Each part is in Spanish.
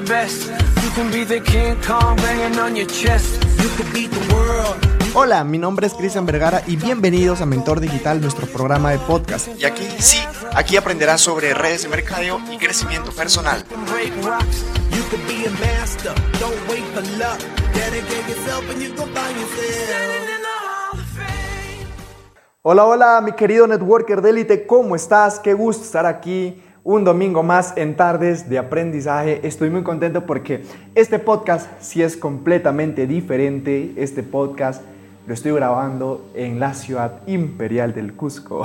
the best. You can be the King Kong banging on your chest. You could beat the world. Hola, mi nombre es Cristian Vergara y bienvenidos a Mentor Digital, nuestro programa de podcast. Y aquí, sí, aquí aprenderás sobre redes de mercadeo y crecimiento personal. Hola, hola, mi querido networker de élite, ¿cómo estás? Qué gusto estar aquí un domingo más en tardes de aprendizaje. Estoy muy contento porque este podcast sí es completamente diferente. Este podcast lo estoy grabando en la ciudad imperial del Cusco.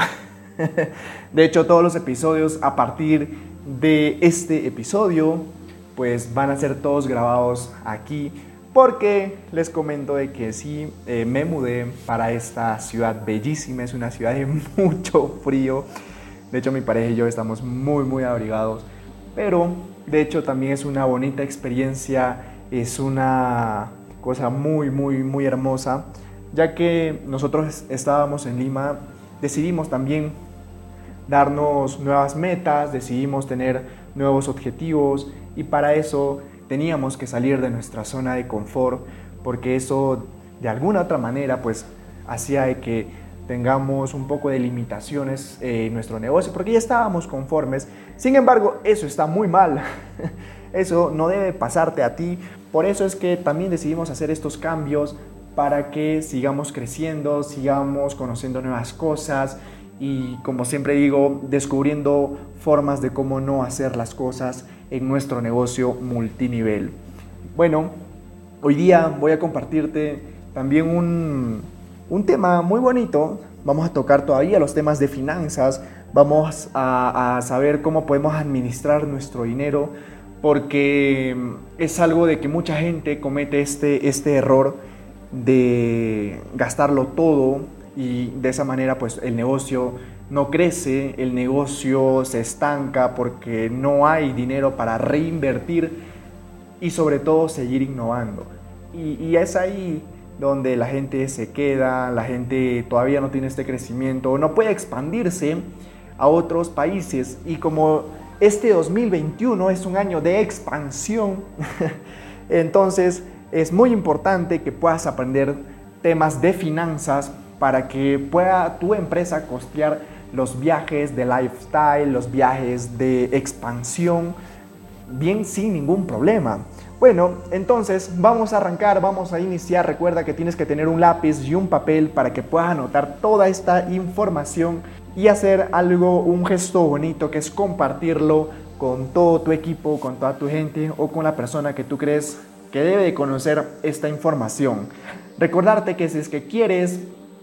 De hecho, todos los episodios a partir de este episodio pues van a ser todos grabados aquí porque les comento de que sí eh, me mudé para esta ciudad bellísima, es una ciudad de mucho frío. De hecho, mi pareja y yo estamos muy, muy abrigados. Pero, de hecho, también es una bonita experiencia, es una cosa muy, muy, muy hermosa ya que nosotros estábamos en Lima, decidimos también darnos nuevas metas, decidimos tener nuevos objetivos y para eso teníamos que salir de nuestra zona de confort porque eso de alguna otra manera pues hacía que tengamos un poco de limitaciones en nuestro negocio porque ya estábamos conformes. Sin embargo, eso está muy mal. Eso no debe pasarte a ti. Por eso es que también decidimos hacer estos cambios para que sigamos creciendo, sigamos conociendo nuevas cosas y como siempre digo, descubriendo formas de cómo no hacer las cosas en nuestro negocio multinivel. Bueno, hoy día voy a compartirte también un, un tema muy bonito. Vamos a tocar todavía los temas de finanzas, vamos a, saber cómo podemos administrar nuestro dinero, porque es algo de que mucha gente comete este, este error de gastarlo todo y de esa manera pues el negocio no crece, el negocio se estanca porque no hay dinero para reinvertir y sobre todo seguir innovando. Y, es ahí donde la gente se queda, la gente todavía no tiene este crecimiento, no puede expandirse a otros países y como este 2021 es un año de expansión, entonces es muy importante que puedas aprender temas de finanzas para que pueda tu empresa costear los viajes de lifestyle, los viajes de expansión, bien sin ningún problema. Bueno, entonces vamos a arrancar, vamos a iniciar. Recuerda que tienes que tener un lápiz y un papel para que puedas anotar toda esta información y hacer algo, un gesto bonito que es compartirlo con todo tu equipo, con toda tu gente o con la persona que tú crees que debe de conocer esta información. Recordarte que si es que quieres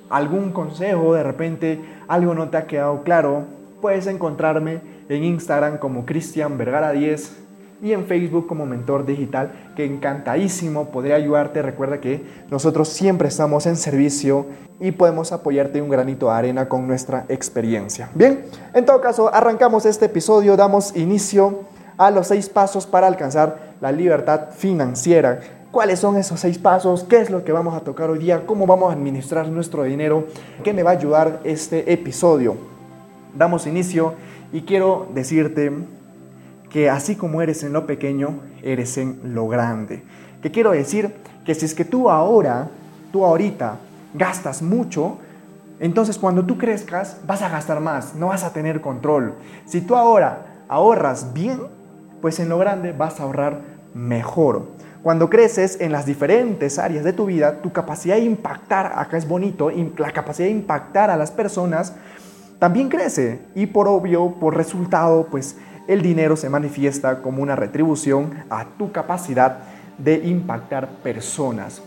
algún consejo, de repente algo no te ha quedado claro, puedes encontrarme en Instagram como Cristian Vergara 10 y en Facebook como Mentor Digital, que encantadísimo podría ayudarte. Recuerda que nosotros siempre estamos en servicio y podemos apoyarte un granito de arena con nuestra experiencia. Bien, en todo caso, arrancamos este episodio, damos inicio a los seis pasos para alcanzar la libertad financiera. ¿Cuáles son esos seis pasos? ¿Qué es lo que vamos a tocar hoy día? ¿Cómo vamos a administrar nuestro dinero? ¿Qué me va a ayudar este episodio? Damos inicio y quiero decirte que así como eres en lo pequeño, eres en lo grande. ¿Qué quiero decir? Que si es que tú ahora, tú ahorita gastas mucho, entonces cuando tú crezcas vas a gastar más, no vas a tener control. Si tú ahora ahorras bien, pues en lo grande vas a ahorrar mejor. Cuando creces en las diferentes áreas de tu vida, tu capacidad de impactar, acá es bonito, la capacidad de impactar a las personas también crece y por obvio, por resultado, pues el dinero se manifiesta como una retribución a tu capacidad de impactar personas.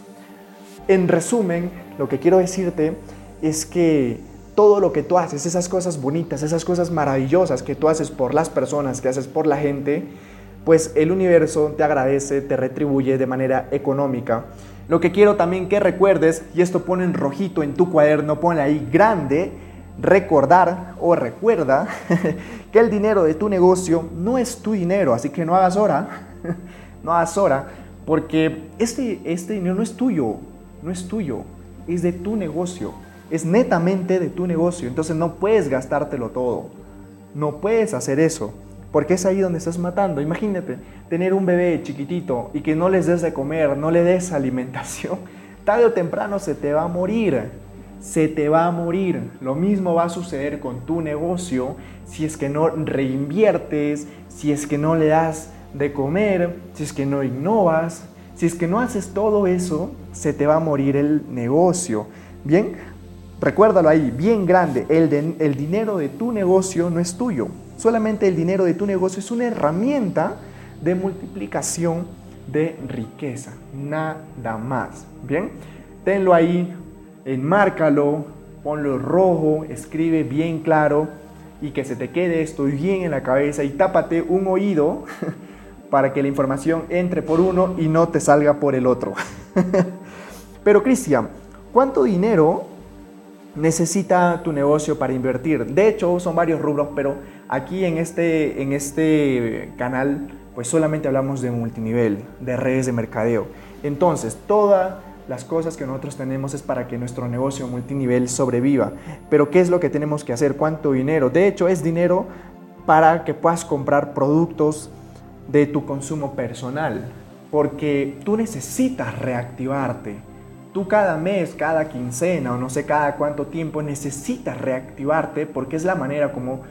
En resumen, lo que quiero decirte es que todo lo que tú haces, esas cosas bonitas, esas cosas maravillosas que tú haces por las personas, que haces por la gente, pues el universo te agradece, te retribuye de manera económica. Lo que quiero también que recuerdes, y esto pone en rojito en tu cuaderno, pone ahí grande, recordar o recuerda que el dinero de tu negocio no es tu dinero, así que no hagas hora, no hagas hora, porque este, este dinero no es tuyo, no es tuyo, es de tu negocio es netamente de tu negocio, entonces no puedes gastártelo todo, no puedes hacer eso. porque es ahí donde estás matando. Imagínate, tener un bebé chiquitito y que no les des de comer, no le des alimentación, tarde o temprano se te va a morir. Se te va a morir. Lo mismo va a suceder con tu negocio si es que no reinviertes, si es que no le das de comer, si es que no innovas, si es que no haces todo eso, se te va a morir el negocio. Bien, recuérdalo ahí, bien grande, el, el dinero de tu negocio no es tuyo, Solamente el dinero de tu negocio es una herramienta de multiplicación de riqueza, nada más. Bien, tenlo ahí, enmárcalo, ponlo rojo, escribe bien claro y que se te quede esto bien en la cabeza y tápate un oído para que la información entre por uno y no te salga por el otro. Pero Cristian, ¿cuánto dinero necesita tu negocio para invertir? De hecho, son varios rubros, pero Aquí en este, en este canal pues solamente hablamos de multinivel, de redes de mercadeo. Entonces, todas las cosas que nosotros tenemos es para que nuestro negocio multinivel sobreviva. Pero ¿qué es lo que tenemos que hacer? ¿Cuánto dinero? De hecho, es dinero para que puedas comprar productos de tu consumo personal, porque tú necesitas reactivarte. Tú cada mes, cada quincena o no sé cada cuánto tiempo necesitas reactivarte porque es la manera como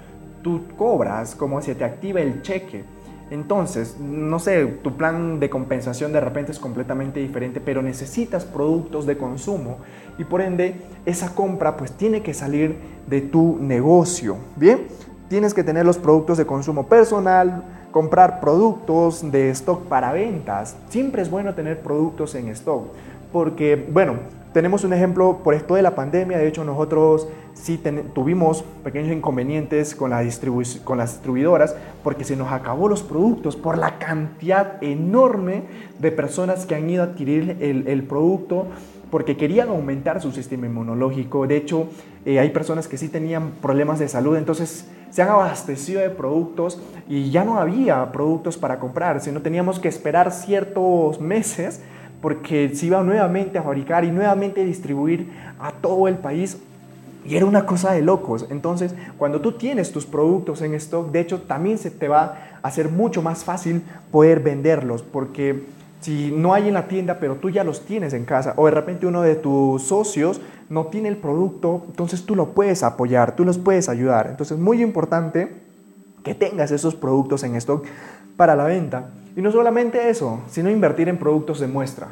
tú cobras, como se te activa el cheque. Entonces, no sé, tu plan de compensación de repente es completamente diferente, pero necesitas productos de consumo y por ende esa compra pues tiene que salir de tu negocio, ¿bien? Tienes que tener los productos de consumo personal, comprar productos de stock para ventas. Siempre es bueno tener productos en stock porque, bueno, tenemos un ejemplo por esto de la pandemia, de hecho nosotros sí tuvimos pequeños inconvenientes con, la con las distribuidoras porque se nos acabó los productos por la cantidad enorme de personas que han ido a adquirir el, producto porque querían aumentar su sistema inmunológico. De hecho, eh, hay personas que sí tenían problemas de salud, entonces se han abastecido de productos y ya no había productos para comprar, sino teníamos que esperar ciertos meses porque se iba nuevamente a fabricar y nuevamente a distribuir a todo el país. Y era una cosa de locos. Entonces, cuando tú tienes tus productos en stock, de hecho, también se te va a hacer mucho más fácil poder venderlos, porque si no hay en la tienda, pero tú ya los tienes en casa, o de repente uno de tus socios no tiene el producto, entonces tú lo puedes apoyar, tú los puedes ayudar. Entonces, muy importante que tengas esos productos en stock para la venta. Y no solamente eso, sino invertir en productos de muestra.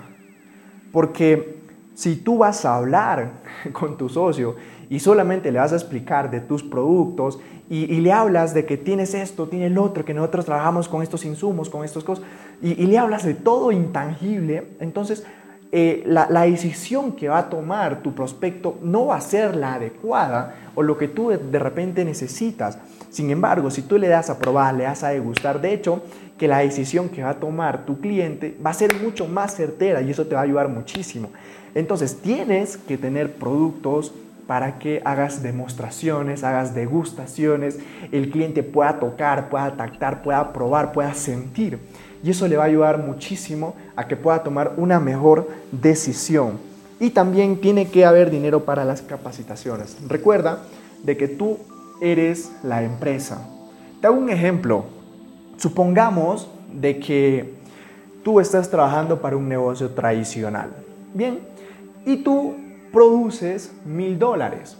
Porque si tú vas a hablar con tu socio y solamente le vas a explicar de tus productos y, le hablas de que tienes esto, tienes el otro, que nosotros trabajamos con estos insumos, con estas cosas, y, le hablas de todo intangible, entonces eh, la, la, decisión que va a tomar tu prospecto no va a ser la adecuada o lo que tú de repente necesitas. Sin embargo, si tú le das a probar, le das a degustar, de hecho, que la decisión que va a tomar tu cliente va a ser mucho más certera y eso te va a ayudar muchísimo. Entonces tienes que tener productos para que hagas demostraciones, hagas degustaciones, el cliente pueda tocar, pueda tactar, pueda probar, pueda sentir. Y eso le va a ayudar muchísimo a que pueda tomar una mejor decisión. Y también tiene que haber dinero para las capacitaciones. Recuerda de que tú eres la empresa. Te hago un ejemplo. Supongamos de que tú estás trabajando para un negocio tradicional. Bien, y tú produces mil dólares.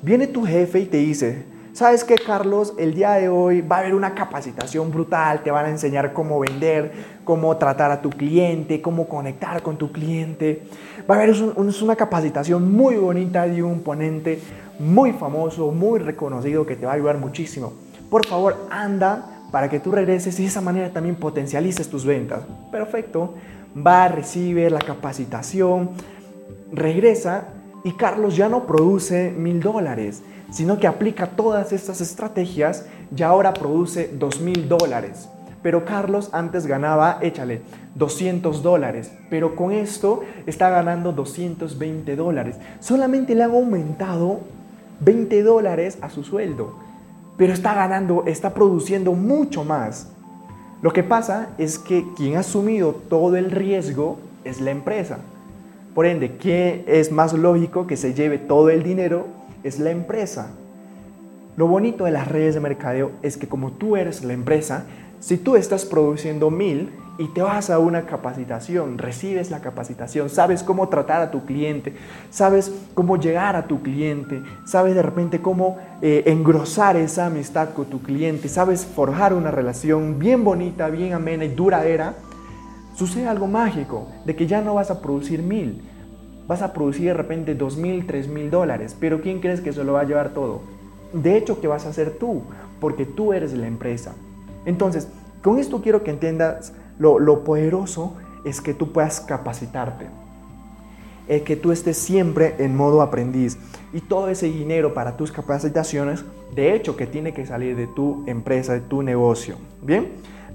Viene tu jefe y te dice, ¿sabes qué, Carlos? El día de hoy va a haber una capacitación brutal, te van a enseñar cómo vender, cómo tratar a tu cliente, cómo conectar con tu cliente. Va a haber una capacitación muy bonita de un ponente muy famoso, muy reconocido que te va a ayudar muchísimo. Por favor, anda para que tú regreses y de esa manera también potencialices tus ventas. Perfecto. Va, recibe la capacitación, regresa y Carlos ya no produce mil dólares, sino que aplica todas estas estrategias y ahora produce dos mil dólares. Pero Carlos antes ganaba, échale, 200 dólares, pero con esto está ganando 220 dólares. Solamente le han aumentado 20 dólares a su sueldo, pero está ganando, está produciendo mucho más. Lo que pasa es que quien ha asumido todo el riesgo es la empresa. Por ende, ¿qué es más lógico que se lleve todo el dinero? Es la empresa. Lo bonito de las redes de mercadeo es que como tú eres la empresa, si tú estás produciendo mil y te vas a una capacitación, recibes la capacitación, sabes cómo tratar a tu cliente, sabes cómo llegar a tu cliente, sabes de repente cómo eh, engrosar esa amistad con tu cliente, sabes forjar una relación bien bonita, bien amena y duradera, sucede algo mágico, de que ya no vas a producir mil, vas a producir de repente dos mil, tres mil dólares, pero ¿quién crees que se lo va a llevar todo? De hecho, ¿qué vas a hacer tú? Porque tú eres la empresa. Entonces, con esto quiero que entiendas lo, poderoso es que tú puedas capacitarte, es que tú estés siempre en modo aprendiz y todo ese dinero para tus capacitaciones, de hecho, que tiene que salir de tu empresa, de tu negocio. Bien,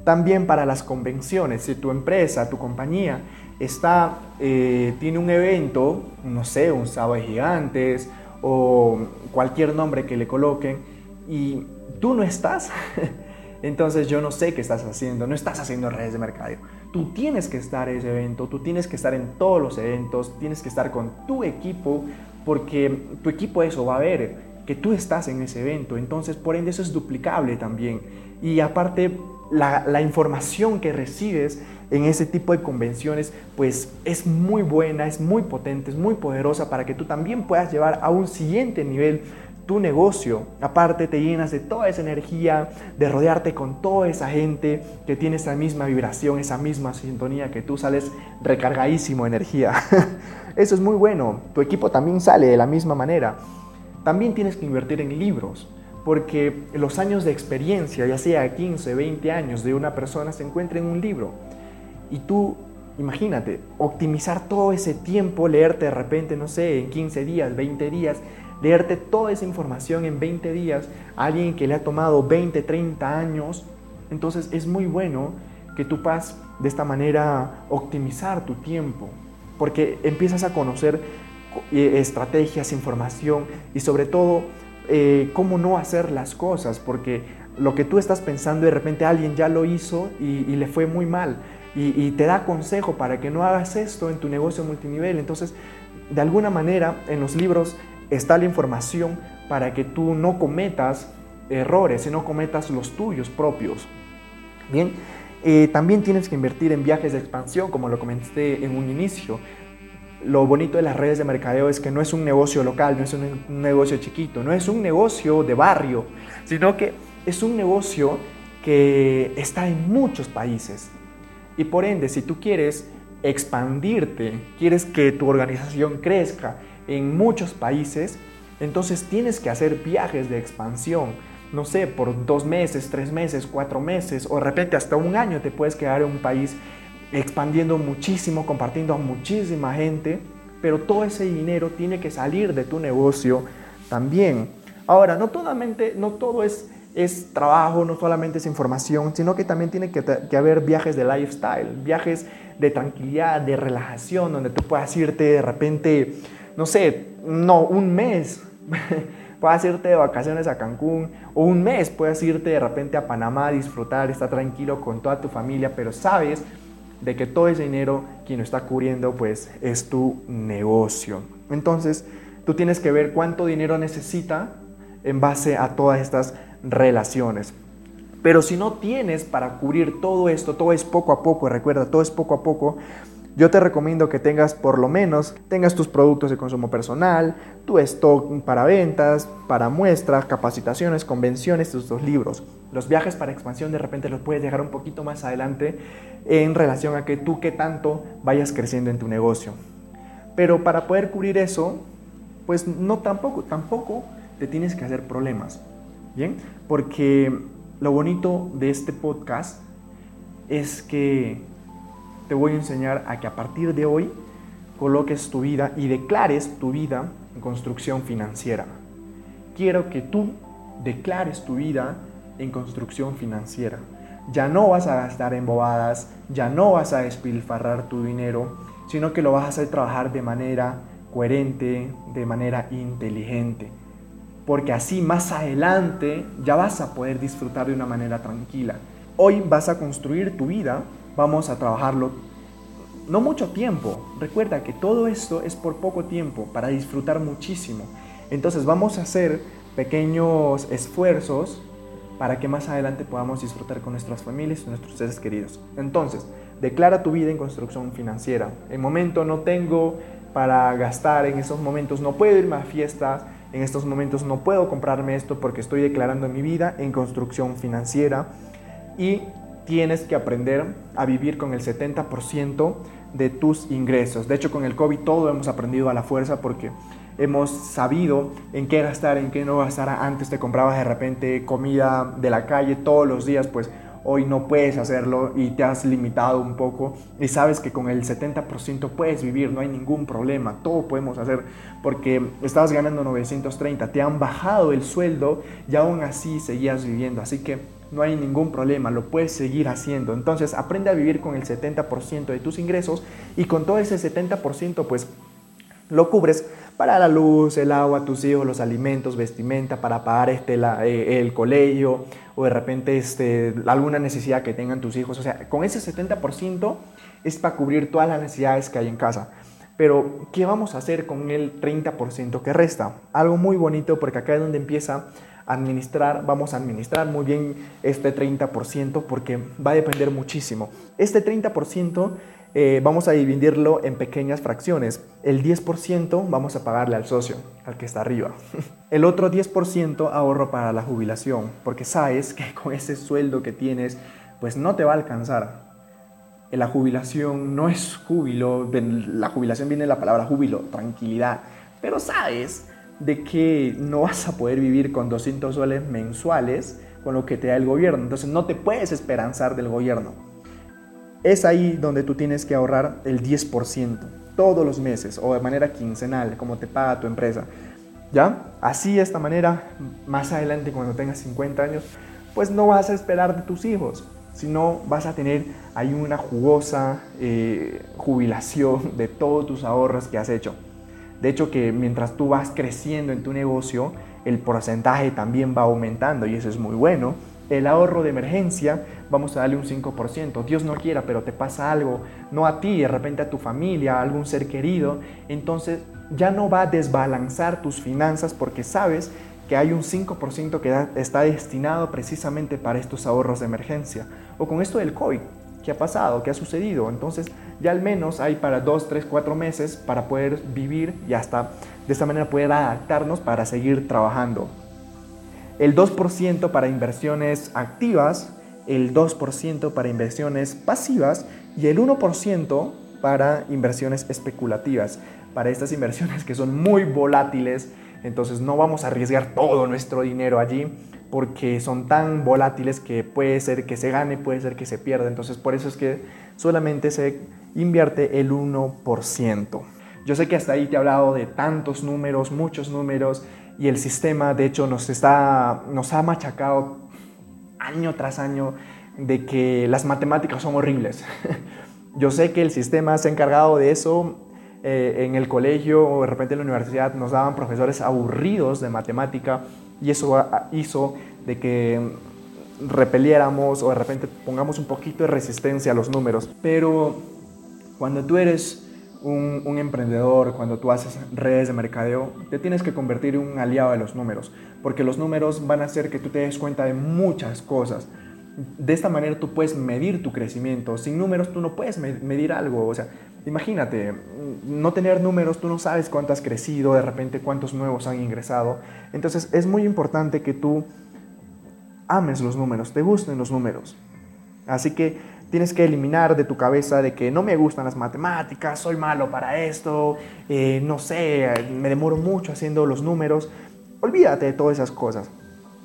también para las convenciones, si tu empresa, tu compañía está, eh, tiene un evento, no sé, un sábado de gigantes o cualquier nombre que le coloquen y tú no estás, entonces yo no sé qué estás haciendo, no estás haciendo redes de mercadeo. Tú tienes que estar en ese evento, tú tienes que estar en todos los eventos, tienes que estar con tu equipo, porque tu equipo eso va a ver que tú estás en ese evento, entonces por ende eso es duplicable también. Y aparte, la, información que recibes en ese tipo de convenciones, pues es muy buena, es muy potente, es muy poderosa para que tú también puedas llevar a un siguiente nivel tu negocio. Aparte te llenas de toda esa energía, de rodearte con toda esa gente que tiene esa misma vibración, esa misma sintonía, que tú sales recargadísimo de energía. Eso es muy bueno. Tu equipo también sale de la misma manera. También tienes que invertir en libros, porque los años de experiencia, ya sea 15, 20 años de una persona, se encuentra en un libro. Y tú Imagínate, optimizar todo ese tiempo, leerte de repente, no sé, en 15 días, 20 días, leerte toda esa información en 20 días a alguien que le ha tomado 20, 30 años. Entonces es muy bueno que tú puedas de esta manera optimizar tu tiempo, porque empiezas a conocer estrategias, información y sobre todo eh, cómo no hacer las cosas, porque lo que tú estás pensando de repente alguien ya lo hizo y, le fue muy mal y, y, te da consejo para que no hagas esto en tu negocio multinivel. Entonces, de alguna manera, en los libros está la información para que tú no cometas errores, sino cometas los tuyos propios. Bien, eh, también tienes que invertir en viajes de expansión, como lo comenté en un inicio. Lo bonito de las redes de mercadeo es que no es un negocio local, no es un, negocio chiquito, no es un negocio de barrio, sino que es un negocio que está en muchos países. Y por ende, si tú quieres expandirte, quieres que tu organización crezca, en muchos países, entonces tienes que hacer viajes de expansión. No sé, por dos meses, tres meses, cuatro meses o de repente hasta un año te puedes quedar en un país expandiendo muchísimo, compartiendo a muchísima gente, pero todo ese dinero tiene que salir de tu negocio también. Ahora, no, totalmente, no todo es, es trabajo, no solamente es información, sino que también tiene que, haber viajes de lifestyle, viajes de tranquilidad, de relajación, donde tú puedas irte de repente no sé, no, un mes. puedes irte de vacaciones a Cancún o un mes puedes irte de repente a Panamá a disfrutar, estar tranquilo con toda tu familia, pero sabes de que todo ese dinero quien lo está cubriendo pues es tu negocio. Entonces, tú tienes que ver cuánto dinero necesita en base a todas estas relaciones. Pero si no tienes para cubrir todo esto, todo es poco a poco, recuerda, todo es poco a poco, yo te recomiendo que tengas por lo menos, tengas tus productos de consumo personal, tu stock para ventas, para muestras, capacitaciones, convenciones, tus dos libros. Los viajes para expansión de repente los puedes dejar un poquito más adelante en relación a que tú qué tanto vayas creciendo en tu negocio. Pero para poder cubrir eso, pues no tampoco, tampoco te tienes que hacer problemas. ¿Bien? Porque lo bonito de este podcast es que te voy a enseñar a que a partir de hoy coloques tu vida y declares tu vida en construcción financiera. Quiero que tú declares tu vida en construcción financiera. Ya no vas a gastar en bobadas, ya no vas a despilfarrar tu dinero, sino que lo vas a hacer trabajar de manera coherente, de manera inteligente. Porque así más adelante ya vas a poder disfrutar de una manera tranquila. Hoy vas a construir tu vida vamos a trabajarlo no mucho tiempo. Recuerda que todo esto es por poco tiempo para disfrutar muchísimo. Entonces vamos a hacer pequeños esfuerzos para que más adelante podamos disfrutar con nuestras familias y nuestros seres queridos. Entonces, declara tu vida en construcción financiera. En momento no tengo para gastar, en estos momentos no puedo irme a fiestas, en estos momentos no puedo comprarme esto porque estoy declarando mi vida en construcción financiera y tienes que aprender a vivir con el 70% de tus ingresos. De hecho, con el COVID todo hemos aprendido a la fuerza porque hemos sabido en qué gastar, en qué no gastar. Antes te comprabas de repente comida de la calle todos los días, pues hoy no puedes hacerlo y te has limitado un poco y sabes que con el 70% puedes vivir, no hay ningún problema, todo podemos hacer porque estabas ganando 930, te han bajado el sueldo y aún así seguías viviendo, así que no hay ningún problema, lo puedes seguir haciendo. Entonces aprende a vivir con el 70% de tus ingresos y con todo ese 70% pues lo cubres para la luz, el agua, tus hijos, los alimentos, vestimenta, para pagar este, eh, el colegio o de repente este, alguna necesidad que tengan tus hijos. O sea, con ese 70% es para cubrir todas las necesidades que hay en casa. Pero, ¿qué vamos a hacer con el 30% que resta? Algo muy bonito porque acá es donde empieza administrar, vamos a administrar muy bien este 30% porque va a depender muchísimo. Este 30% eh, vamos a dividirlo en pequeñas fracciones. El 10% vamos a pagarle al socio, al que está arriba. El otro 10% ahorro para la jubilación, porque sabes que con ese sueldo que tienes, pues no te va a alcanzar. La jubilación no es júbilo, la jubilación viene de la palabra júbilo, tranquilidad, pero sabes de que no vas a poder vivir con 200 soles mensuales con lo que te da el gobierno, entonces no te puedes esperanzar del gobierno es ahí donde tú tienes que ahorrar el 10% todos los meses o de manera quincenal, como te paga tu empresa. ¿Ya? Así, de esta manera, más adelante cuando tengas 50 años, pues no vas a esperar de tus hijos, sino vas a tener ahí una jugosa eh, jubilación de todos tus ahorros que has hecho. De hecho, que mientras tú vas creciendo en tu negocio, el porcentaje también va aumentando y eso es muy bueno el ahorro de emergencia, vamos a darle un 5%. Dios no quiera, pero te pasa algo, no a ti, de repente a tu familia, a algún ser querido, entonces ya no va a desbalanzar tus finanzas porque sabes que hay un 5% que está destinado precisamente para estos ahorros de emergencia. O con esto del COVID, ¿qué ha pasado? ¿Qué ha sucedido? Entonces ya al menos hay para 2, 3, 4 meses para poder vivir y hasta de esta manera poder adaptarnos para seguir trabajando el 2% para inversiones activas, el 2% para inversiones pasivas y el 1% para inversiones especulativas. Para estas inversiones que son muy volátiles, entonces no vamos a arriesgar todo nuestro dinero allí porque son tan volátiles que puede ser que se gane, puede ser que se pierda. Entonces por eso es que solamente se invierte el 1%. Yo sé que hasta ahí te he hablado de tantos números, muchos números, y el sistema de hecho nos, está, nos ha machacado año tras año de que las matemáticas son horribles. Yo sé que el sistema se ha encargado de eso. Eh, en el colegio o de repente en la universidad nos daban profesores aburridos de matemática y eso hizo de que repeliéramos o de repente pongamos un poquito de resistencia a los números. Pero cuando tú eres un, emprendedor, cuando tú haces redes de mercadeo, te tienes que convertir en un aliado de los números, porque los números van a hacer que tú te des cuenta de muchas cosas. De esta manera tú puedes medir tu crecimiento. Sin números tú no puedes medir algo. O sea, imagínate, no tener números, tú no sabes cuánto has crecido, de repente cuántos nuevos han ingresado. Entonces es muy importante que tú ames los números, te gusten los números. Así que tienes que eliminar de tu cabeza de que no me gustan las matemáticas, soy malo para esto, eh, no sé, me demoro mucho haciendo los números. Olvídate de todas esas cosas.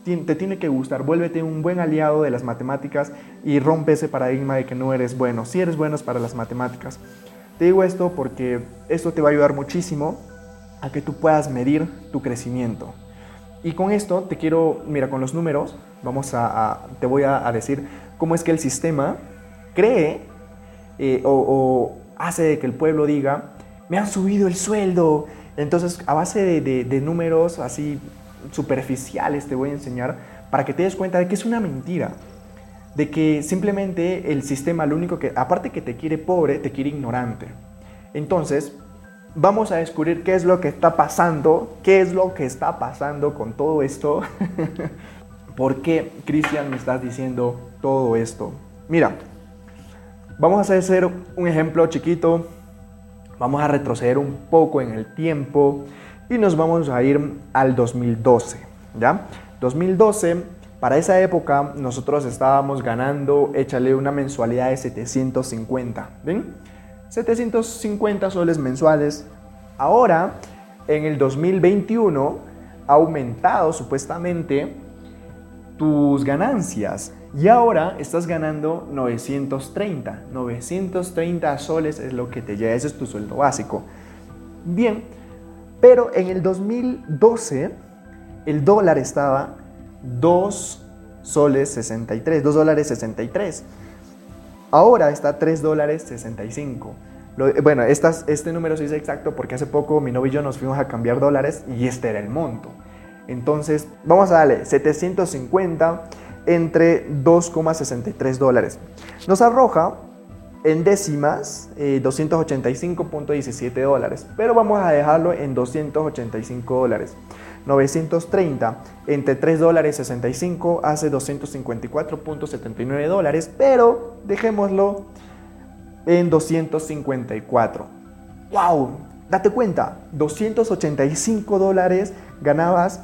Te tiene que gustar, vuélvete un buen aliado de las matemáticas y rompe ese paradigma de que no eres bueno. Si eres bueno para las matemáticas. Te digo esto porque esto te va a ayudar muchísimo a que tú puedas medir tu crecimiento. Y con esto te quiero, mira, con los números, vamos a, te voy a decir cómo es que el sistema cree eh, o, hace que el pueblo diga, me han subido el sueldo. Entonces, a base de, números así superficiales te voy a enseñar para que te des cuenta de que es una mentira. De que simplemente el sistema lo único que, aparte que te quiere pobre, te quiere ignorante. Entonces, vamos a descubrir qué es lo que está pasando, qué es lo que está pasando con todo esto. ¿Por qué, Cristian, me estás diciendo todo esto? Mira, vamos a hacer un ejemplo chiquito, vamos a retroceder un poco en el tiempo y nos vamos a ir al 2012, ¿ya? 2012, para esa época nosotros estábamos ganando, échale una mensualidad de 750, ¿ven? 750 soles mensuales. Ahora, en el 2021, ha aumentado supuestamente tus ganancias y ahora estás ganando 930. 930 soles es lo que te lleva, ese es tu sueldo básico. Bien, pero en el 2012 el dólar estaba 2 soles 63, 2 dólares 63. Ahora está 3 dólares 65. bueno, este número se dice exacto porque hace poco mi novio y yo nos fuimos a cambiar dólares y este era el monto. Entonces, vamos a darle 750 entre 2,63 dólares. Nos arroja en décimas 285.17 eh, dólares, pero vamos a dejarlo en 285 dólares. 930 entre 3 dólares 65 hace 254.79 dólares, pero dejémoslo en 254. ¡Wow! Date cuenta, 285 dólares ganabas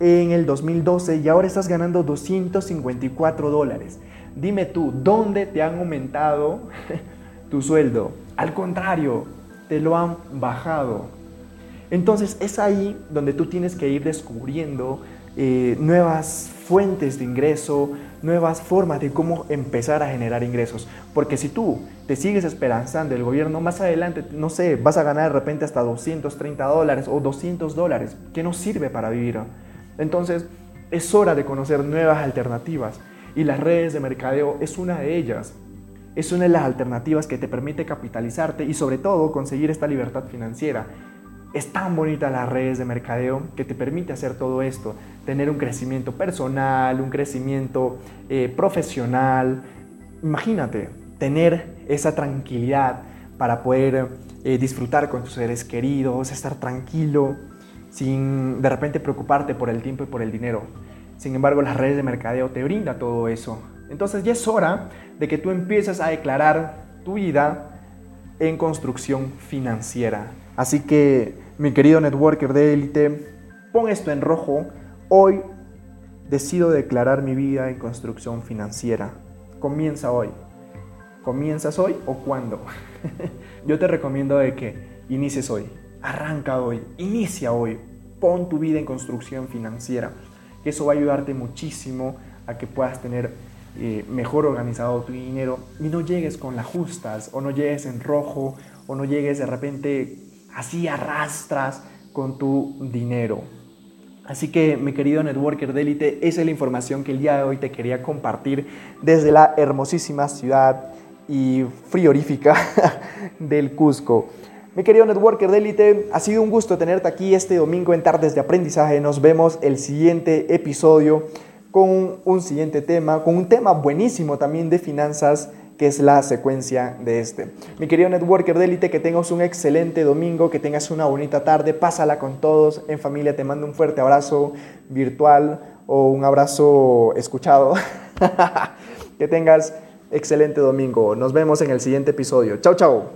en el 2012 y ahora estás ganando 254 dólares. Dime tú, ¿dónde te han aumentado tu sueldo? Al contrario, te lo han bajado. Entonces es ahí donde tú tienes que ir descubriendo eh, nuevas fuentes de ingreso, nuevas formas de cómo empezar a generar ingresos. Porque si tú te sigues esperanzando el gobierno, más adelante, no sé, vas a ganar de repente hasta 230 dólares o 200 dólares, que no sirve para vivir. Entonces es hora de conocer nuevas alternativas y las redes de mercadeo es una de ellas. Es una de las alternativas que te permite capitalizarte y sobre todo conseguir esta libertad financiera es tan bonita las redes de mercadeo que te permite hacer todo esto, tener un crecimiento personal, un crecimiento eh, profesional. Imagínate, tener esa tranquilidad para poder eh, disfrutar con tus seres queridos, estar tranquilo, sin de repente preocuparte por el tiempo y por el dinero. Sin embargo, las redes de mercadeo te brinda todo eso. Entonces ya es hora de que tú empieces a declarar tu vida en construcción financiera. Así que, mi querido networker de élite, pon esto en rojo. Hoy decido declarar mi vida en construcción financiera. Comienza hoy. ¿Comienzas hoy o cuándo? Yo te recomiendo de que inicies hoy. Arranca hoy. Inicia hoy. Pon tu vida en construcción financiera. Eso va a ayudarte muchísimo a que puedas tener eh, mejor organizado tu dinero y no llegues con las justas o no llegues en rojo o no llegues de repente así arrastras con tu dinero. Así que mi querido networker de élite, esa es la información que el día de hoy te quería compartir desde la hermosísima ciudad y friorífica del Cusco. Mi querido networker de élite, ha sido un gusto tenerte aquí este domingo en Tardes de Aprendizaje. Nos vemos el siguiente episodio con un siguiente tema, con un tema buenísimo también de finanzas que es la secuencia de este. Mi querido networker de élite, que tengas un excelente domingo, que tengas una bonita tarde, pásala con todos en familia, te mando un fuerte abrazo virtual o un abrazo escuchado. que tengas excelente domingo. Nos vemos en el siguiente episodio. Chao, chao.